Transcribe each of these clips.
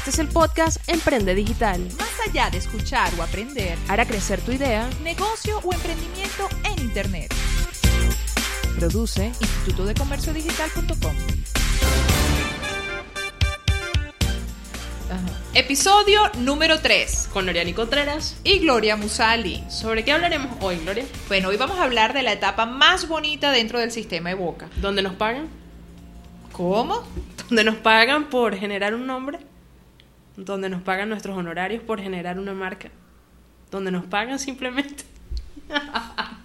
Este es el podcast Emprende Digital. Más allá de escuchar o aprender, Hará crecer tu idea. negocio o emprendimiento en Internet. Produce. Instituto de Comercio Digital.com. Episodio número 3 con Loriani Contreras. y Gloria Musali. ¿Sobre qué hablaremos hoy, Gloria? Bueno, hoy vamos a hablar de la etapa más bonita dentro del sistema Evoca. ¿Dónde nos pagan? ¿Cómo? ¿Dónde nos pagan por generar un nombre? ¿Dónde nos pagan nuestros honorarios por generar una marca? ¿Dónde nos pagan simplemente?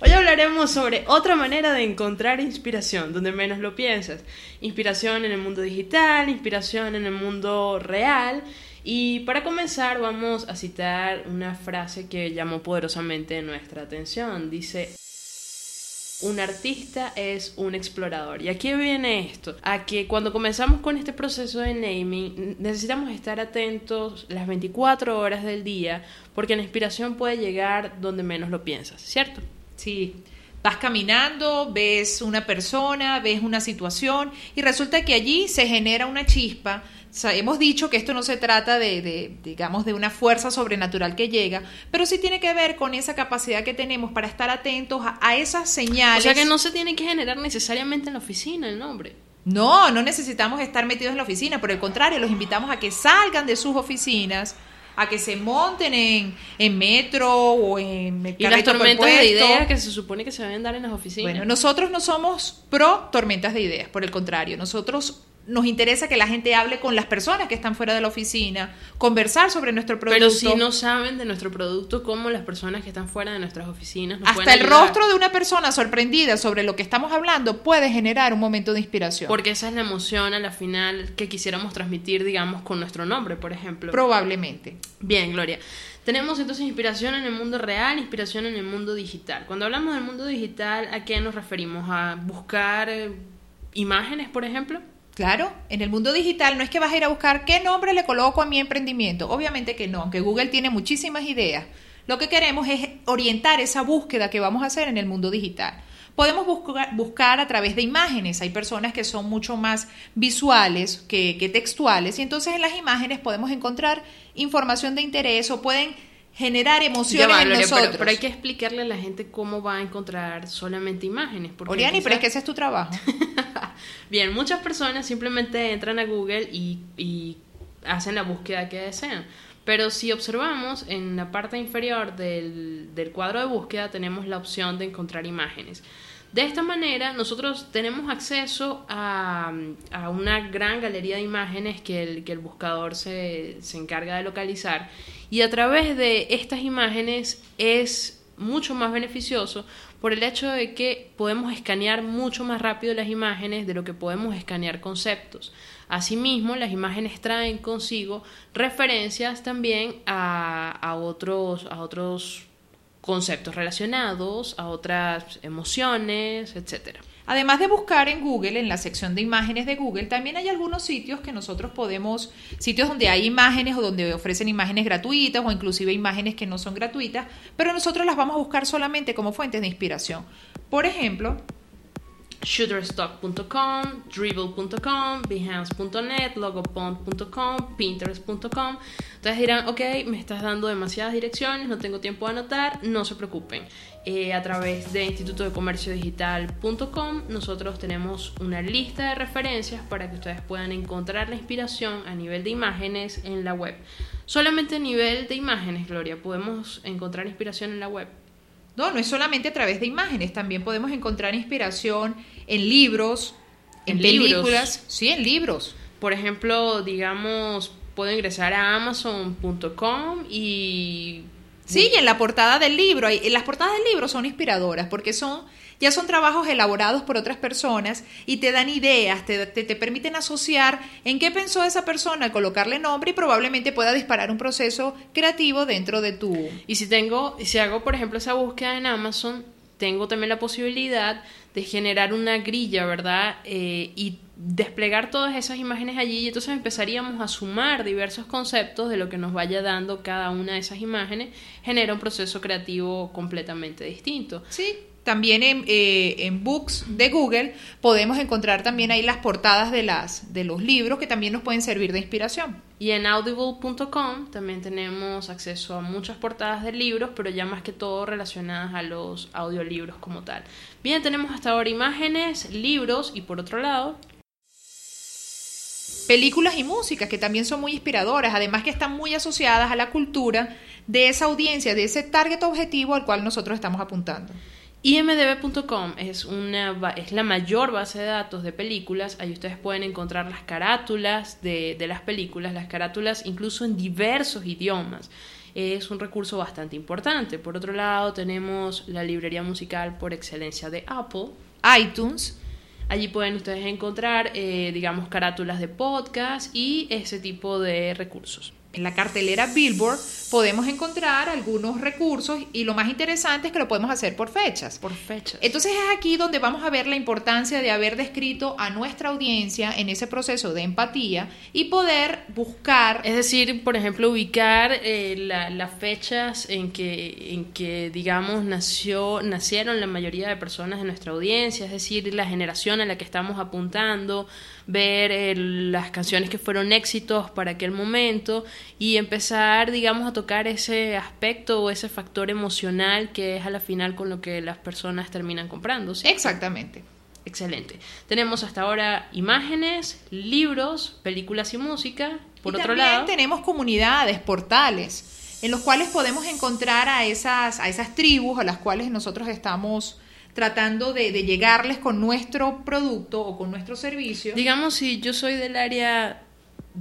Hoy hablaremos sobre otra manera de encontrar inspiración, donde menos lo piensas. Inspiración en el mundo digital, inspiración en el mundo real. Y para comenzar vamos a citar una frase que llamó poderosamente nuestra atención. Dice, un artista es un explorador. ¿Y aquí viene esto? A que cuando comenzamos con este proceso de naming necesitamos estar atentos las 24 horas del día porque la inspiración puede llegar donde menos lo piensas, ¿cierto? Sí, vas caminando, ves una persona, ves una situación y resulta que allí se genera una chispa. O sea, hemos dicho que esto no se trata de, de, digamos, de una fuerza sobrenatural que llega, pero sí tiene que ver con esa capacidad que tenemos para estar atentos a, a esas señales. O sea que no se tiene que generar necesariamente en la oficina el nombre. No, no necesitamos estar metidos en la oficina, por el contrario, los invitamos a que salgan de sus oficinas, a que se monten en, en metro o en Y las tormentas de ideas que se supone que se deben dar en las oficinas. Bueno, nosotros no somos pro tormentas de ideas, por el contrario, nosotros nos interesa que la gente hable con las personas que están fuera de la oficina, conversar sobre nuestro producto. Pero si no saben de nuestro producto, como las personas que están fuera de nuestras oficinas nos hasta el rostro de una persona sorprendida sobre lo que estamos hablando puede generar un momento de inspiración. Porque esa es la emoción a la final que quisiéramos transmitir, digamos, con nuestro nombre, por ejemplo. Probablemente. Bien, Gloria. Tenemos entonces inspiración en el mundo real, inspiración en el mundo digital. Cuando hablamos del mundo digital, ¿a qué nos referimos? ¿A buscar imágenes, por ejemplo? Claro, en el mundo digital no es que vas a ir a buscar qué nombre le coloco a mi emprendimiento. Obviamente que no, aunque Google tiene muchísimas ideas. Lo que queremos es orientar esa búsqueda que vamos a hacer en el mundo digital. Podemos buscar, buscar a través de imágenes. Hay personas que son mucho más visuales que, que textuales y entonces en las imágenes podemos encontrar información de interés o pueden generar emociones va, en Gloria, nosotros. pero, pero hay que explicarle a la gente cómo va a encontrar solamente imágenes. porque Oriani, pero es que ese es tu trabajo. Bien, muchas personas simplemente entran a Google y, hacen la búsqueda que desean. Pero si observamos en la parte inferior del, del cuadro de búsqueda tenemos la opción de encontrar imágenes. De esta manera nosotros tenemos acceso a, a una gran galería de imágenes que el, que el buscador se, se encarga de localizar y a través de estas imágenes es mucho más beneficioso por el hecho de que podemos escanear mucho más rápido las imágenes de lo que podemos escanear conceptos. Asimismo, las imágenes traen consigo referencias también a, otros, a otros conceptos relacionados, a otras emociones, etcétera. Además de buscar en Google, en la sección de imágenes de Google, también hay algunos sitios que nosotros podemos, sitios donde hay imágenes o donde ofrecen imágenes gratuitas o inclusive imágenes que no son gratuitas, pero nosotros las vamos a buscar solamente como fuentes de inspiración. Por ejemplo, shooterstock.com, dribble.com, behance.net, logopond.com, pinterest.com. Entonces dirán, ok, me estás dando demasiadas direcciones, no tengo tiempo de anotar, no se preocupen. Eh, a través de Instituto de Comercio Digital.com nosotros tenemos una lista de referencias para que ustedes puedan encontrar la inspiración a nivel de imágenes en la web. Solamente a nivel de imágenes, Gloria, podemos encontrar inspiración en la web. No, no es solamente a través de imágenes, también podemos encontrar inspiración en libros, en, En libros. películas, sí, en libros. Por ejemplo, digamos, puedo ingresar a amazon.com y... Sí, y en la portada del libro, hay- las portadas del libro son inspiradoras porque son ya son trabajos elaborados por otras personas y te dan ideas, te, te, te permiten asociar en qué pensó esa persona, colocarle nombre y probablemente pueda disparar un proceso creativo dentro de tu... Y si tengo, si hago, por ejemplo, esa búsqueda en Amazon, tengo también la posibilidad de generar una grilla, ¿verdad? Eh, y desplegar todas esas imágenes allí y entonces empezaríamos a sumar diversos conceptos de lo que nos vaya dando cada una de esas imágenes, genera un proceso creativo completamente distinto. Sí, también en, eh, en Books de Google podemos encontrar también ahí las portadas de, las, de los libros que también nos pueden servir de inspiración. Y en audible.com también tenemos acceso a muchas portadas de libros, pero ya más que todo relacionadas a los audiolibros como tal. Bien, tenemos hasta ahora imágenes, libros y por otro lado... Películas y músicas que también son muy inspiradoras, además que están muy asociadas a la cultura de esa audiencia, de ese target objetivo al cual nosotros estamos apuntando. IMDB.com es, una, es la mayor base de datos de películas. Ahí ustedes pueden encontrar las carátulas de, de las películas, las carátulas incluso en diversos idiomas. Es un recurso bastante importante. Por otro lado, tenemos la librería musical por excelencia de Apple. iTunes. Allí pueden ustedes encontrar, eh, digamos, carátulas de podcast y ese tipo de recursos. En la cartelera Billboard podemos encontrar algunos recursos y lo más interesante es que lo podemos hacer por fechas. Por fechas. Entonces es aquí donde vamos a ver la importancia de haber descrito a nuestra audiencia en ese proceso de empatía y poder buscar... Es decir, por ejemplo, ubicar eh, las fechas en que, en que, digamos, nació, nacieron la mayoría de personas de nuestra audiencia, es decir, la generación a la que estamos apuntando, ver eh, las canciones que fueron éxitos para aquel momento y empezar, digamos, a tocar ese aspecto o ese factor emocional que es a la final con lo que las personas terminan comprando. ¿sí? Exactamente. Excelente. Tenemos hasta ahora imágenes, libros, películas y música. Por y otro también lado, tenemos comunidades, portales, en los cuales podemos encontrar a esas, a esas tribus a las cuales nosotros estamos tratando de, de llegarles con nuestro producto o con nuestro servicio. digamos, si yo soy del área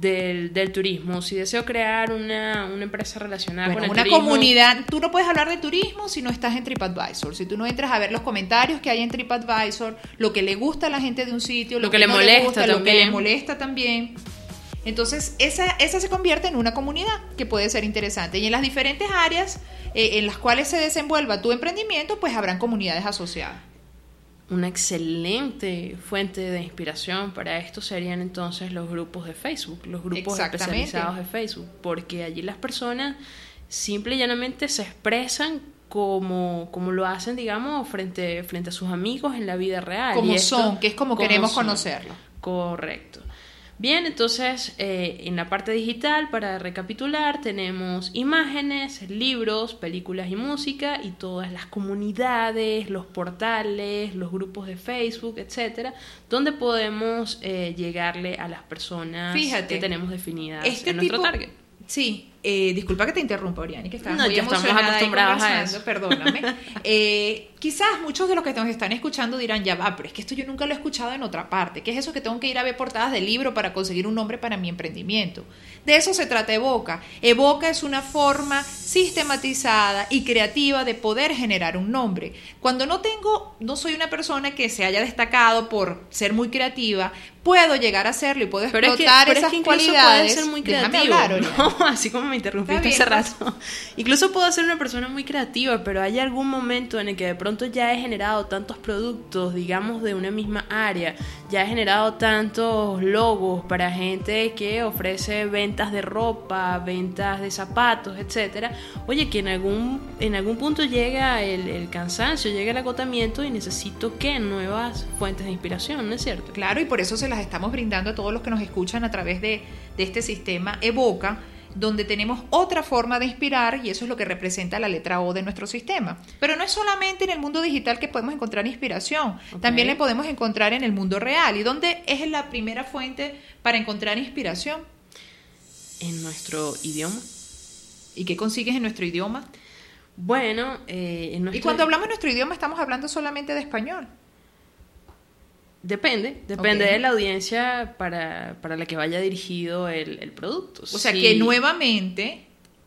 del, del turismo, si deseo crear una, una empresa relacionada Bueno, con el una turismo, comunidad, tú no puedes hablar de turismo si no estás en TripAdvisor, si tú no entras a ver los comentarios que hay en TripAdvisor, lo que le gusta a la gente de un sitio, lo, Lo que le no molesta gusta, lo que también. le molesta también. Entonces, esa, esa se convierte en una comunidad que puede ser interesante. Y en las diferentes áreas eh, en las cuales se desenvuelva tu emprendimiento, pues habrán comunidades asociadas. Una excelente fuente de inspiración para esto serían entonces los grupos de Facebook, los grupos especializados de Facebook, porque allí las personas simple y llanamente se expresan como, como lo hacen, digamos, frente, frente a sus amigos en la vida real. Como Y esto- son, que es como como queremos son. conocerlo. Correcto. Bien, entonces eh, en la parte digital, para recapitular, tenemos imágenes, libros, películas y música y todas las comunidades, los portales, los grupos de Facebook, etcétera, donde podemos eh, llegarle a las personas Fíjate, que tenemos definidas Este en nuestro tipo- target. Sí, eh, disculpa que te interrumpa, Oriani, que estás No, muy emocionada ahí acostumbrados a eso. Perdóname. Eh, quizás muchos de los que nos están escuchando dirán, ya va, pero es que esto yo nunca lo he escuchado en otra parte. ¿Qué es eso que tengo que ir a ver portadas de libro para conseguir un nombre para mi emprendimiento? De eso se trata Evoca. Evoca es una forma sistematizada y creativa de poder generar un nombre. Cuando no tengo, no soy una persona que se haya destacado por ser muy creativa, puedo llegar a hacerlo y puedo Pero es que, explotar pero es que cualidades. puede ser muy Déjame creativo. hablar, Oriani. ¿no? Así como me interrumpiste hace rato. Incluso puedo ser una persona muy creativa, pero hay algún momento en el que de pronto ya he generado tantos productos, digamos, de una misma área. Ya he generado tantos logos para gente que ofrece ventas de ropa, ventas de zapatos, etcétera. Oye, que en algún, en algún punto llega el, el cansancio, llega el agotamiento y necesito que nuevas fuentes de inspiración, ¿no es cierto? Claro, y por eso se las estamos brindando a todos los que nos escuchan a través de, de este sistema Evoca, donde tenemos otra forma de inspirar y eso es lo que representa la letra O de nuestro sistema. Pero no es solamente en el mundo digital que podemos encontrar inspiración, también la podemos encontrar en el mundo real. ¿Y dónde es la primera fuente para encontrar inspiración? En nuestro idioma. ¿Y qué consigues en nuestro idioma? Bueno, eh, en nuestro... Y cuando hablamos nuestro idioma estamos hablando solamente de español. Depende, depende de la audiencia para, para la que vaya dirigido el, el producto. O sea que nuevamente,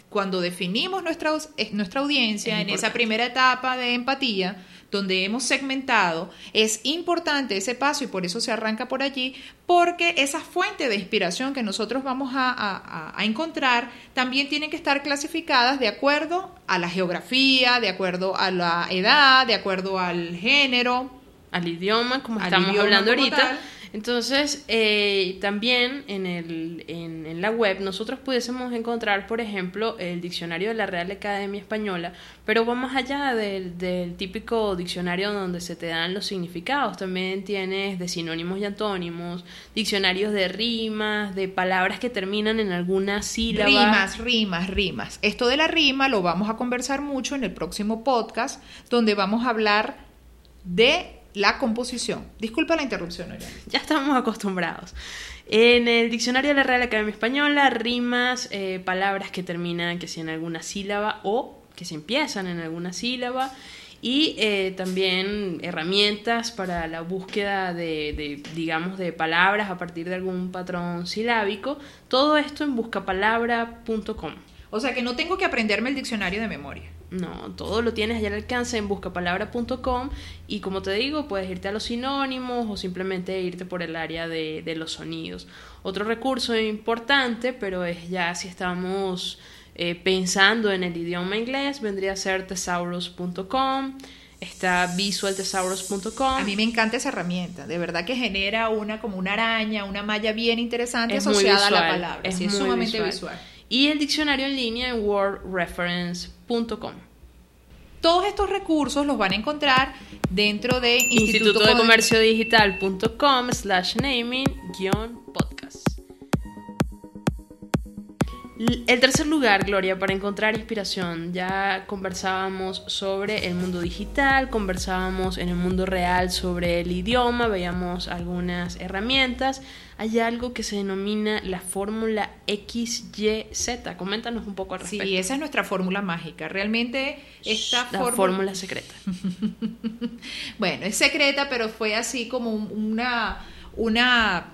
cuando definimos nuestra, nuestra audiencia Es en esa primera etapa de empatía, donde hemos segmentado, es importante ese paso y por eso se arranca por allí, porque esa fuente de inspiración que nosotros vamos a- a encontrar también tienen que estar clasificadas de acuerdo a la geografía, de acuerdo a la edad, de acuerdo al género. Al idioma, como Al estamos idioma hablando ahorita. tal. Entonces, eh, también en, el, en, en la web nosotros pudiésemos encontrar, por ejemplo, el diccionario de la Real Academia Española, pero va más allá del, del típico diccionario donde se te dan los significados. También tienes de sinónimos y antónimos, diccionarios de rimas, de palabras que terminan en alguna sílaba. Rimas, rimas, rimas. Esto de la rima lo vamos a conversar mucho en el próximo podcast, donde vamos a hablar de la composición. Disculpa la interrupción, Oriana. Ya estamos acostumbrados. En el diccionario de la Real Academia Española, rimas, eh, palabras que terminan que si en alguna sílaba o que se empiezan en alguna sílaba y eh, también herramientas para la búsqueda de, de, digamos, de palabras a partir de algún patrón silábico. Todo esto en buscapalabra.com. O sea que no tengo que aprenderme el diccionario de memoria. No, todo lo tienes allá al alcance en buscapalabra.com y como te digo, puedes irte a los sinónimos o simplemente irte por el área de, de los sonidos. Otro recurso importante, pero es ya si estamos eh, pensando en el idioma inglés, vendría a ser thesaurus.com. Está visualthesaurus.com. A mí me encanta esa herramienta, de verdad que genera una como una araña, una malla bien interesante Es asociada a la palabra. es Sí, es sumamente visual. visual. Y el diccionario en línea en wordreference.com. Todos estos recursos los van a encontrar dentro de Instituto de Comer- Comercio Digital.com slash naming guion podcast. El tercer lugar, Gloria, para encontrar inspiración. Ya conversábamos sobre el mundo digital, conversábamos en el mundo real sobre el idioma, veíamos algunas herramientas. Hay algo que se denomina la fórmula XYZ. Coméntanos un poco al respecto. Sí, esa es nuestra fórmula mágica. Realmente esta la fórmula, fórmula secreta. bueno, es secreta, pero fue así como un- una una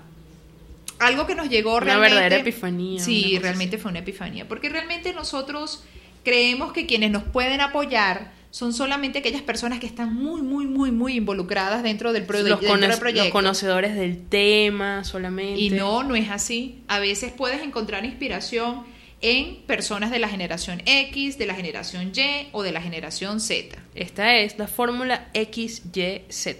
algo que nos llegó Una realmente. verdadera epifanía, una Sí, realmente fue una epifanía, porque realmente nosotros creemos que quienes nos pueden apoyar son solamente aquellas personas que están muy, muy, muy, muy involucradas dentro del, proye- los, dentro del cono- proyecto. los conocedores del tema solamente. Y no, no es así. A veces puedes encontrar inspiración en personas de la generación X, de la generación Y o de la generación Z. Esta es la fórmula XYZ.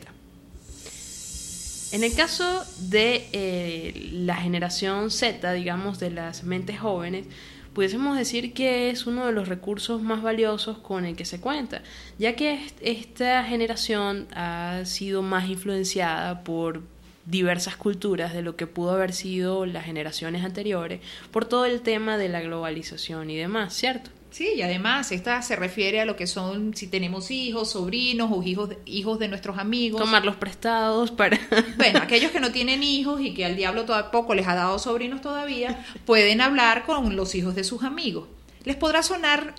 En el caso de eh, la generación Z, digamos, de las mentes jóvenes, pudiésemos decir que es uno de los recursos más valiosos con el que se cuenta, ya que est- esta generación ha sido más influenciada por diversas culturas de lo que pudo haber sido las generaciones anteriores, por todo el tema de la globalización y demás, ¿cierto? Sí, y además esta se refiere a lo que son si tenemos hijos, sobrinos o hijos de, hijos de nuestros amigos. Tomarlos prestados para... Bueno, aquellos que no tienen hijos y que al diablo tampoco les ha dado sobrinos todavía, pueden hablar con los hijos de sus amigos. Les podrá sonar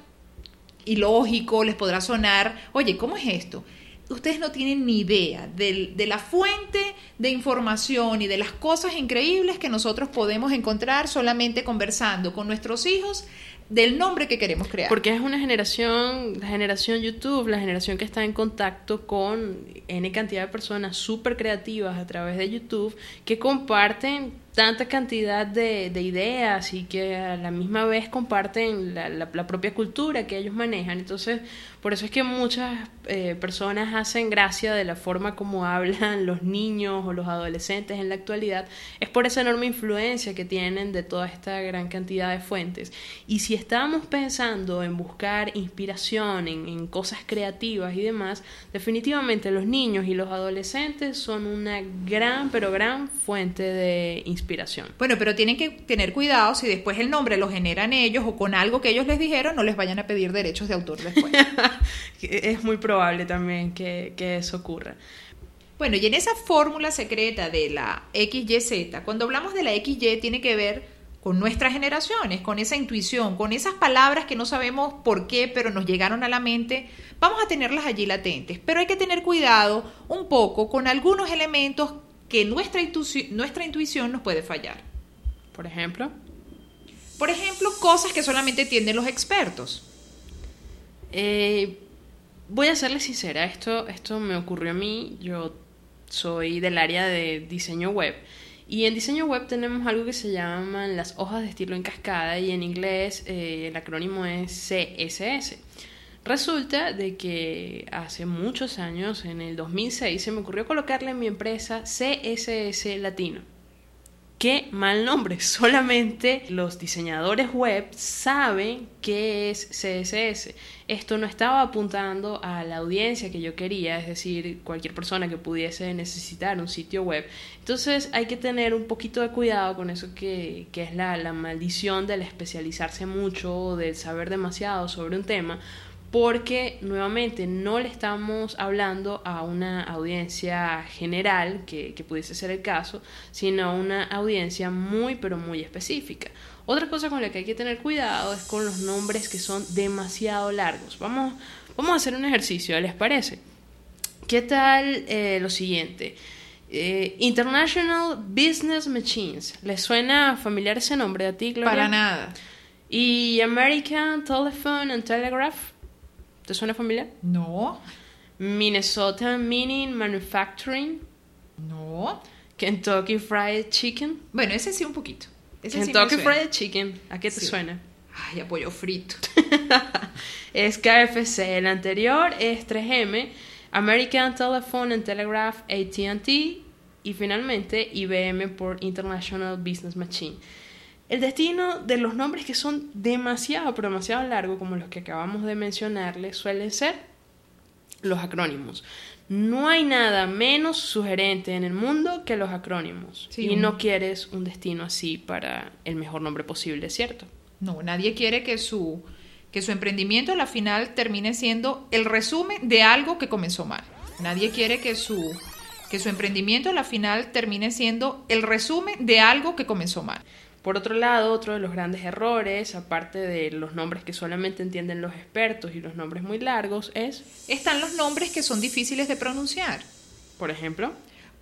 ilógico, les podrá sonar, oye, ¿cómo es esto? Ustedes no tienen ni idea del- de, la fuente de información y de las cosas increíbles que nosotros podemos encontrar solamente conversando con nuestros hijos del nombre que queremos crear. Porque es una generación, la generación YouTube, la generación que está en contacto con N cantidad de personas súper creativas a través de YouTube que comparten tanta cantidad de, de ideas y que a la misma vez comparten la, la- la propia cultura que ellos manejan. Entonces, por eso es que muchas eh, personas hacen gracia de la forma como hablan los niños o los adolescentes en la actualidad. Es por esa enorme influencia que tienen de toda esta gran cantidad de fuentes. Y si estamos pensando en buscar inspiración, en, en cosas creativas y demás, definitivamente los niños y los adolescentes son una gran, pero gran fuente de inspiración. Bueno, pero tienen que tener cuidado si después el nombre lo generan ellos o con algo que ellos les dijeron, no les vayan a pedir derechos de autor después. es muy probable también que, que eso ocurra. bueno, y en esa fórmula secreta de la XYZ, cuando hablamos de la XY tiene que ver con nuestras generaciones, con esa intuición, con esas palabras que no sabemos por qué, pero nos llegaron a la mente, vamos a tenerlas allí latentes. Pero hay que tener cuidado un poco con algunos elementos que nuestra, nuestra intuición nos puede fallar. Por ejemplo, Por ejemplo, cosas que solamente entienden los expertos. Eh, voy a serles sincera, esto, esto me ocurrió a mí, yo soy del área de diseño web y en diseño web tenemos algo que se llaman las hojas de estilo en cascada y en inglés eh, el acrónimo es CSS. Resulta de que hace muchos años, en el 2006, se me ocurrió colocarle en mi empresa CSS Latino. Qué mal nombre. Solamente los diseñadores web saben qué es CSS. Esto no estaba apuntando a la audiencia que yo quería, es decir, cualquier persona que pudiese necesitar un sitio web. Entonces hay que tener un poquito de cuidado con eso que, que es la, la maldición del especializarse mucho, del saber demasiado sobre un tema, porque nuevamente no le estamos hablando a una audiencia general, que, que, pudiese ser el caso, sino a una audiencia muy pero muy específica. Otra cosa con la que hay que tener cuidado es con los nombres que son demasiado largos. Vamos, vamos a hacer un ejercicio, ¿les parece? ¿Qué tal eh, lo siguiente? Eh, International Business Machines. ¿Les suena familiar ese nombre a ti, Gloria? Para nada. ¿Y American Telephone and Telegraph? ¿Te suena familiar? No. Minnesota Mining Manufacturing. No. Kentucky Fried Chicken. Bueno, ese sí un poquito. Ese Kentucky sí. Fried Chicken. ¿A qué te Sí. suena? Ay, apoyo frito. es KFC. El anterior es 3M, American Telephone and Telegraph, AT&T y finalmente IBM por International Business Machine. El destino de los nombres que son demasiado, pero demasiado largos, como los que acabamos de mencionarles, suelen ser los acrónimos. No hay nada menos sugerente en el mundo que los acrónimos. Sí, y no quieres un destino así para el mejor nombre posible, ¿cierto? No, nadie quiere que su, que su emprendimiento a la final termine siendo el resumen de algo que comenzó mal. Nadie quiere que su, que su emprendimiento a la final termine siendo el resumen de algo que comenzó mal. Por otro lado, otro de los grandes errores, aparte de los nombres que solamente entienden los expertos y los nombres muy largos, es, Están los nombres que son difíciles de pronunciar. por ejemplo,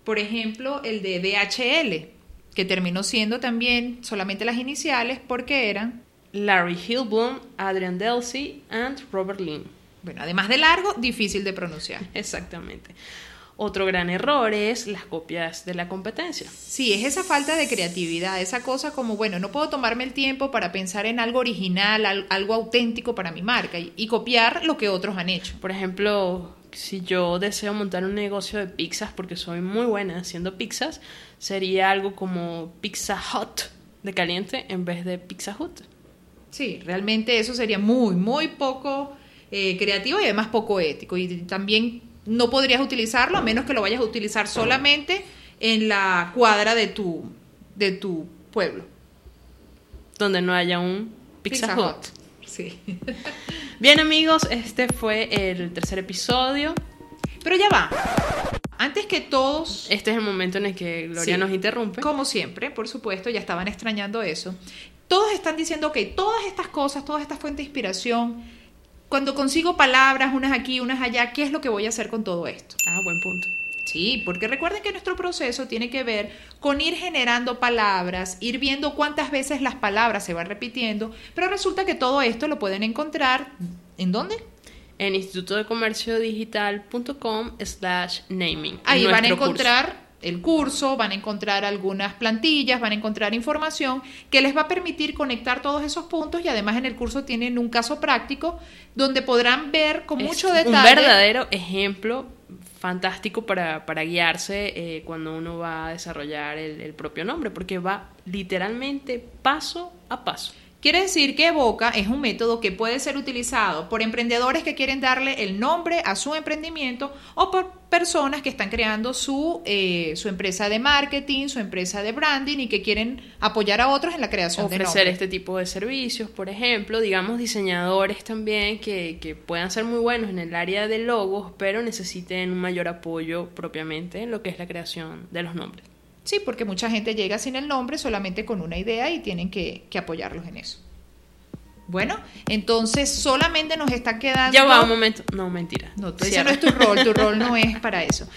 Por ejemplo, el de DHL, que terminó siendo también solamente las iniciales porque eran, Larry Hillblom, Adrian Delsey and Robert Lynn. bueno, además de largo, difícil de pronunciar. Exactamente. Otro gran error es las copias de la competencia. Sí, es esa falta de creatividad, esa cosa como, bueno, no puedo tomarme el tiempo para pensar en algo original, al- algo auténtico para mi marca y, y copiar lo que otros han hecho. Por ejemplo, si yo deseo montar un negocio de pizzas porque soy muy buena haciendo pizzas, sería algo como Pizza Hut de caliente en vez de Pizza Hut. Sí, realmente eso sería muy, muy poco eh, creativo y además poco ético. Y también no podrías utilizarlo a menos que lo vayas a utilizar solamente en la cuadra de tu, de tu pueblo. Donde no haya un Pizza, Hut. Sí. Bien amigos, este fue el tercer episodio. Pero ya va. Antes que todos Este es el momento en el que Gloria Sí. nos interrumpe. Como siempre, por supuesto, ya estaban extrañando eso. Todos están diciendo, ok, todas estas cosas, todas estas fuentes de inspiración, cuando consigo palabras, unas aquí, unas allá, ¿qué es lo que voy a hacer con todo esto? Ah, buen punto. Sí, porque recuerden que nuestro proceso tiene que ver con ir generando palabras, ir viendo cuántas veces las palabras se van repitiendo, pero resulta que todo esto lo pueden encontrar, ¿en dónde? En instituto de comercio digital.com slash naming. Ahí van a curso. El curso, van a encontrar algunas plantillas, van a encontrar información que les va a permitir conectar todos esos puntos y además en el curso tienen un caso práctico donde podrán ver con Es mucho detalle. Un verdadero ejemplo fantástico para, para guiarse eh, cuando uno va a desarrollar el, el propio nombre, porque va literalmente paso a paso. Quiere decir que Evoca es un método que puede ser utilizado por emprendedores que quieren darle el nombre a su emprendimiento o por personas que están creando su, eh, su empresa de marketing, su empresa de branding y que quieren apoyar a otros en la creación de Ofrecer este tipo de servicios, por ejemplo, digamos diseñadores también que, que puedan ser muy buenos en el área de logos, pero necesiten un mayor apoyo propiamente en lo que es la creación de los nombres. Sí, porque mucha gente llega sin el nombre, solamente con una idea y tienen que, que apoyarlos en eso. Bueno, entonces solamente nos está quedando... Ya va un momento. No, mentira. No, tú- ese no es tu rol, tu rol no es para eso.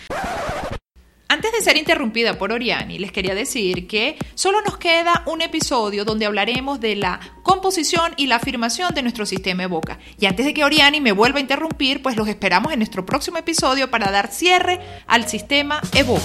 Antes de ser interrumpida por Oriani, les quería decir que solo nos queda un episodio donde hablaremos de la composición y la afirmación de nuestro sistema Evoca. Y antes de que Oriani me vuelva a interrumpir, pues los esperamos en nuestro próximo episodio para dar cierre al sistema Evoca.